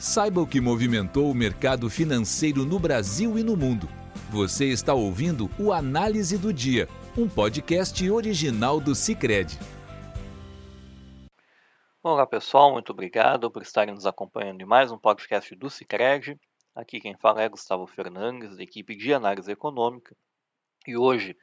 Saiba o que movimentou o mercado financeiro no Brasil e no mundo. Você está ouvindo o Análise do Dia, um podcast original do Cicred. Olá pessoal, muito obrigado por estarem nos acompanhando em mais um podcast do Cicred. Aqui quem fala é Gustavo Fernandes, da equipe de análise econômica. E hoje,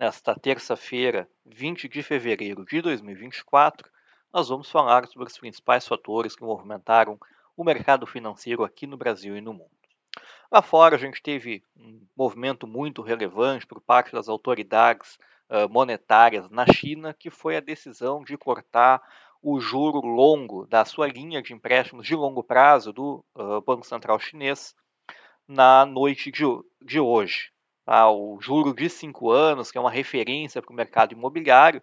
nesta terça-feira, 20 de fevereiro de 2024, nós vamos falar sobre os principais fatores que movimentaram o mercado financeiro aqui no Brasil e no mundo. Lá fora, a gente teve um movimento muito relevante por parte das autoridades monetárias na China, que foi a decisão de cortar o juro longo da sua linha de empréstimos de longo prazo do Banco Central Chinês na noite de, hoje. Tá? O juro de 5 anos, que é uma referência para o mercado imobiliário,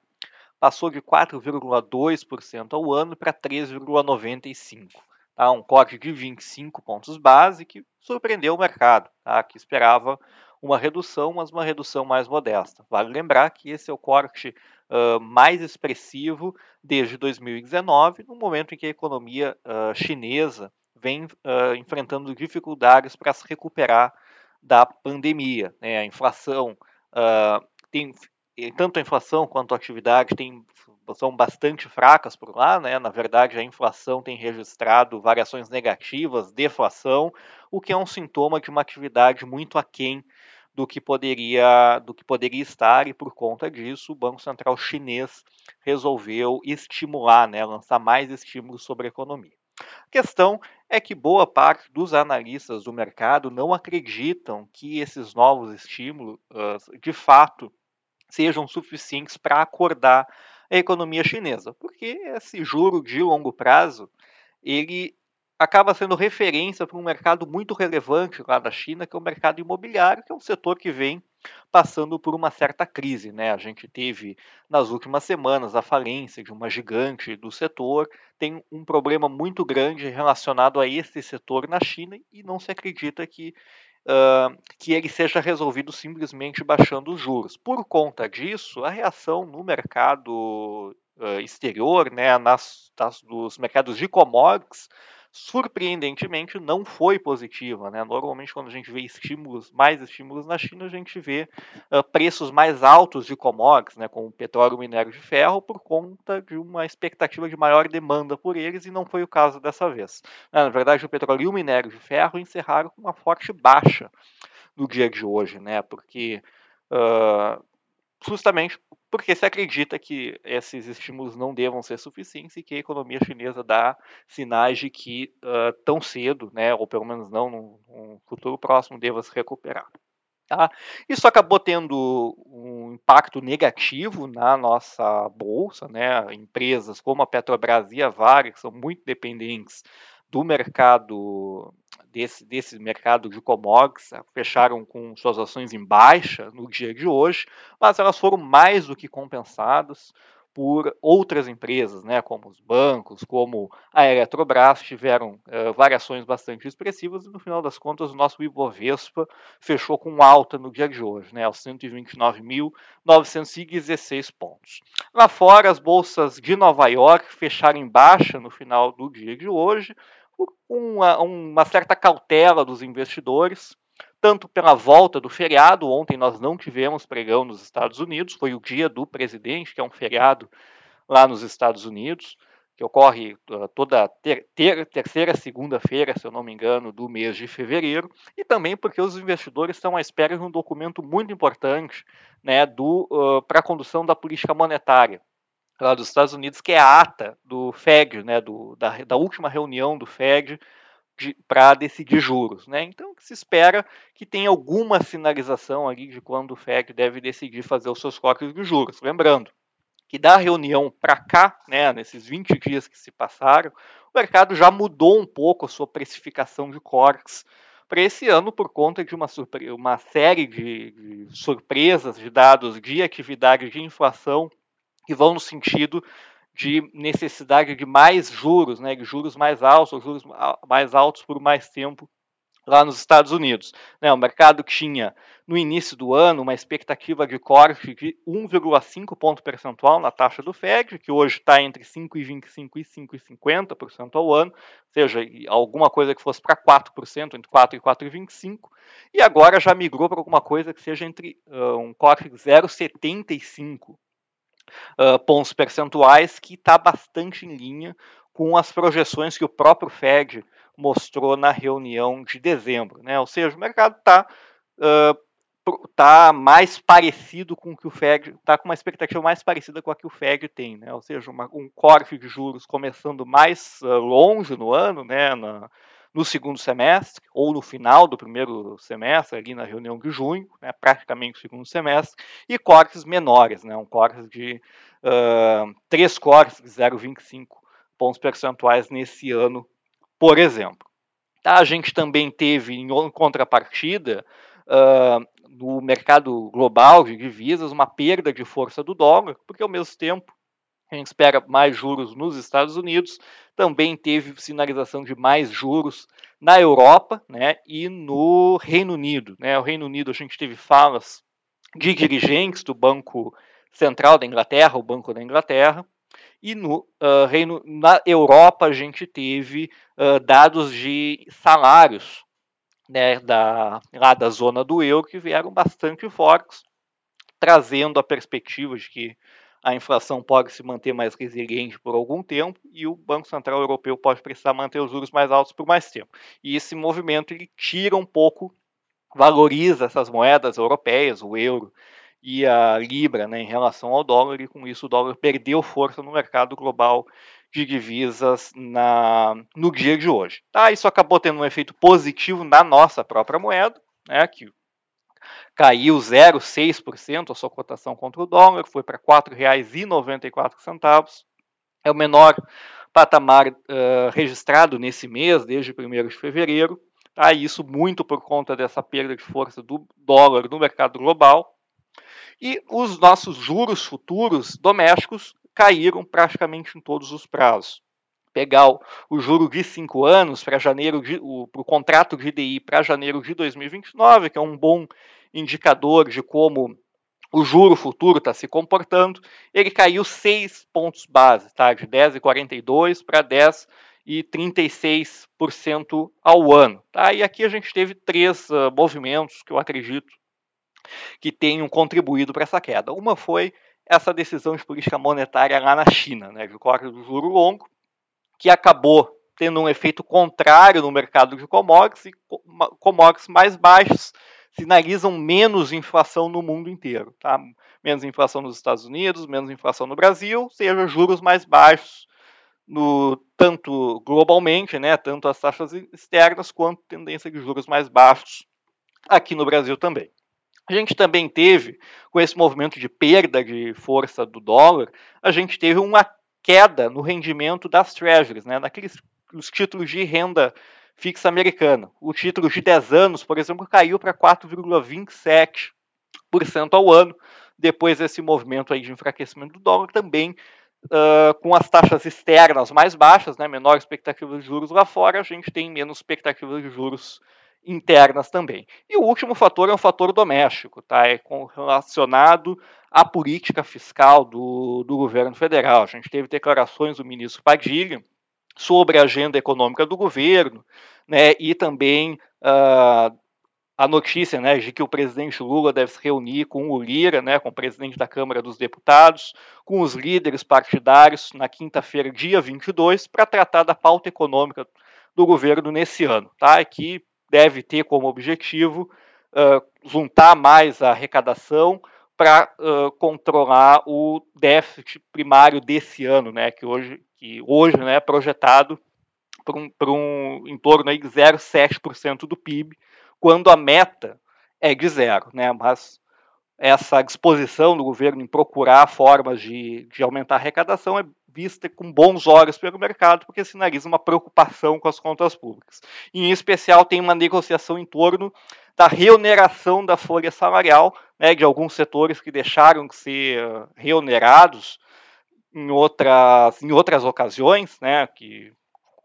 passou de 4,2% ao ano para 3,95%. Tá? Um corte de 25 pontos base que surpreendeu o mercado, tá? que esperava uma redução, mas uma redução mais modesta. Vale lembrar que esse é o corte uh, mais expressivo desde 2019, no momento em que a economia uh, chinesa vem uh, enfrentando dificuldades para se recuperar da pandemia. Né? A inflação tem tanto a inflação quanto a atividade tem são bastante fracas por lá, né? Na verdade, a inflação tem registrado variações negativas, deflação, o que é um sintoma de uma atividade muito aquém do que poderia do que poderia estar e por conta disso o Banco Central chinês resolveu estimular, né, lançar mais estímulos sobre a economia. A questão é que boa parte dos analistas do mercado não acreditam que esses novos estímulos, de fato, sejam suficientes para acordar a economia chinesa, porque esse juro de longo prazo ele acaba sendo referência para um mercado muito relevante lá da China, que é o mercado imobiliário, que é um setor que vem passando por uma certa crise. Né? A gente teve nas últimas semanas a falência de uma gigante do setor, tem um problema muito grande relacionado a esse setor na China e não se acredita que uh, que ele seja resolvido simplesmente baixando os juros. Por conta disso, a reação no mercado uh, exterior, né, nas, nas, dos mercados de commodities, surpreendentemente não foi positiva. Né? Normalmente, quando a gente vê estímulos, mais estímulos na China, a gente vê uh, preços mais altos de commodities, né, como petróleo e minério de ferro, por conta de uma expectativa de maior demanda por eles, e não foi o caso dessa vez. Né? Na verdade, o petróleo e o minério de ferro encerraram com uma forte baixa no dia de hoje, né? porque uh, justamente porque se acredita que esses estímulos não devam ser suficientes e que a economia chinesa dá sinais de que uh, tão cedo, né, ou pelo menos não num, futuro próximo, deva se recuperar. Tá? Isso acabou tendo um impacto negativo na nossa bolsa, né? Empresas como a Petrobras e a Vale, que são muito dependentes do mercado desse, desse mercado de commodities fecharam com suas ações em baixa no dia de hoje, mas elas foram mais do que compensadas por outras empresas, né, como os bancos, como a Eletrobras, tiveram uh, variações bastante expressivas e no final das contas o nosso Ibovespa fechou com alta no dia de hoje, né, aos 129.916 pontos. Lá fora, as bolsas de Nova York fecharam em baixa no final do dia de hoje, uma, uma certa cautela dos investidores, tanto pela volta do feriado. Ontem nós não tivemos pregão nos Estados Unidos, foi o dia do presidente, que é um feriado lá nos Estados Unidos, que ocorre uh, toda ter, ter, terceira segunda-feira, se eu não me engano, do mês de fevereiro, e também porque os investidores estão à espera de um documento muito importante né, uh, para a condução da política monetária lá dos Estados Unidos, que é a ata do Fed, né, do, da, da última reunião do Fed de, para decidir juros. Né? Então, se espera que tenha alguma sinalização ali de quando o Fed deve decidir fazer os seus cortes de juros. Lembrando que da reunião para cá, né, nesses 20 dias que se passaram, o mercado já mudou um pouco a sua precificação de cortes para esse ano por conta de uma, uma série de, de surpresas de dados de atividade de inflação que vão no sentido de necessidade de mais juros, né, de juros mais altos, juros mais altos por mais tempo lá nos Estados Unidos. Né? O mercado tinha, no início do ano, uma expectativa de corte de 1,5 ponto percentual na taxa do Fed, que hoje está entre 5,25% e 5,50% ao ano, ou seja, alguma coisa que fosse para 4%, entre 4% e 4,25%, e agora já migrou para alguma coisa que seja entre uh, um corte de 0,75%. Uh, pontos percentuais, que está bastante em linha com as projeções que o próprio Fed mostrou na reunião de dezembro. Né? Ou seja, o mercado está uh, tá mais parecido com o que o Fed, está com uma expectativa mais parecida com a que o Fed tem, né? ou seja, uma, um corte de juros começando mais uh, longe no ano, né? Na, no segundo semestre, ou no final do primeiro semestre, ali na reunião de junho, né, praticamente o segundo semestre, e cortes menores, né, um corte de uh, três cortes de 0,25 pontos percentuais nesse ano por exemplo. Tá? A gente também teve, em contrapartida, uh, no mercado global de divisas, uma perda de força do dólar, porque ao mesmo tempo a gente espera mais juros nos Estados Unidos, também teve sinalização de mais juros na Europa né, e no Reino Unido. Né? O Reino Unido a gente teve falas de dirigentes do Banco Central da Inglaterra, o Banco da Inglaterra, e no uh, Reino, na Europa a gente teve uh, dados de salários né, da, lá da zona do euro que vieram bastante fortes, trazendo a perspectiva de que a inflação pode se manter mais resiliente por algum tempo e o Banco Central Europeu pode precisar manter os juros mais altos por mais tempo. E esse movimento ele tira um pouco, valoriza essas moedas europeias, o euro e a libra né, em relação ao dólar, e com isso o dólar perdeu força no mercado global de divisas na, no dia de hoje. Tá? Isso acabou tendo um efeito positivo na nossa própria moeda, né, que caiu 0,6% a sua cotação contra o dólar, foi para R$ 4,94. É o menor patamar uh, registrado nesse mês, desde 1 de fevereiro. Tá? Isso muito por conta dessa perda de força do dólar no mercado global. E os nossos juros futuros domésticos caíram praticamente em todos os prazos. Pegar o, juro de 5 anos para janeiro de, o, o contrato de DI para janeiro de 2029, que é um bom indicador de como o juro futuro está se comportando, ele caiu 6 pontos base, tá? de 10,42 para 10,36% ao ano. Tá? E aqui a gente teve três uh, movimentos que eu acredito que tenham contribuído para essa queda. Uma foi essa decisão de política monetária lá na China, né, de corte do juro longo, que acabou tendo um efeito contrário no mercado de commodities, e commodities mais baixos sinalizam menos inflação no mundo inteiro. Tá? Menos inflação nos Estados Unidos, menos inflação no Brasil, seja juros mais baixos no tanto globalmente, né, tanto as taxas externas quanto tendência de juros mais baixos aqui no Brasil também. A gente também teve, com esse movimento de perda de força do dólar, a gente teve uma queda no rendimento das treasuries, né, naqueles os títulos de renda fixa americana. O título de 10 anos, por exemplo, caiu para 4,27% ao ano, depois desse movimento aí de enfraquecimento do dólar, também uh, com as taxas externas mais baixas, né, menor expectativa de juros lá fora, a gente tem menos expectativa de juros internas também. E o último fator é um fator doméstico, tá? É relacionado à política fiscal do, do governo federal. A gente teve declarações do ministro Padilha sobre a agenda econômica do governo, né? E também uh, a notícia, né, de que o presidente Lula deve se reunir com o Lira, né, com o presidente da Câmara dos Deputados, com os líderes partidários na quinta-feira, dia 22, para tratar da pauta econômica do governo nesse ano, tá? Que deve ter como objetivo uh, juntar mais a arrecadação para uh, controlar o déficit primário desse ano, né, que hoje, que hoje né, é projetado para um, um, em torno de 0,7% do PIB, quando a meta é de zero. Né, mas essa disposição do governo em procurar formas de, de aumentar a arrecadação é vista com bons olhos pelo mercado, porque sinaliza uma preocupação com as contas públicas. E, em especial, tem uma negociação em torno da reoneração da folha salarial, né, de alguns setores que deixaram de ser reonerados em outras, em outras ocasiões, né, que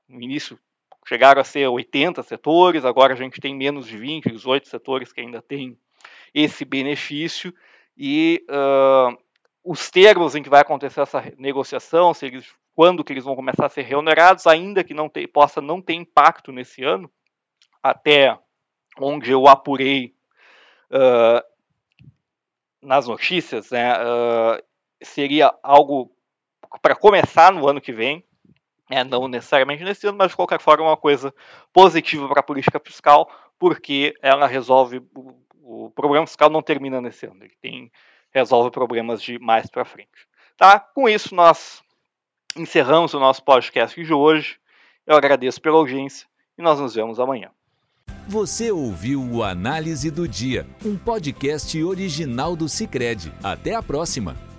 no início chegaram a ser 80 setores, agora a gente tem menos de 20, 18 setores que ainda têm esse benefício, e uh, os termos em que vai acontecer essa negociação, se eles, quando que eles vão começar a ser remunerados, ainda que não possa não ter impacto nesse ano, até onde eu apurei uh, nas notícias, né, uh, seria algo para começar no ano que vem, é, não necessariamente nesse ano, mas de qualquer forma é uma coisa positiva para a política fiscal, porque ela resolve o, o problema fiscal não termina nesse ano, ele tem resolve problemas de mais para frente. Tá? Com isso nós encerramos o nosso podcast de hoje. Eu agradeço pela audiência e nós nos vemos amanhã. Você ouviu o Análise do Dia, um podcast original do Cicred. Até a próxima.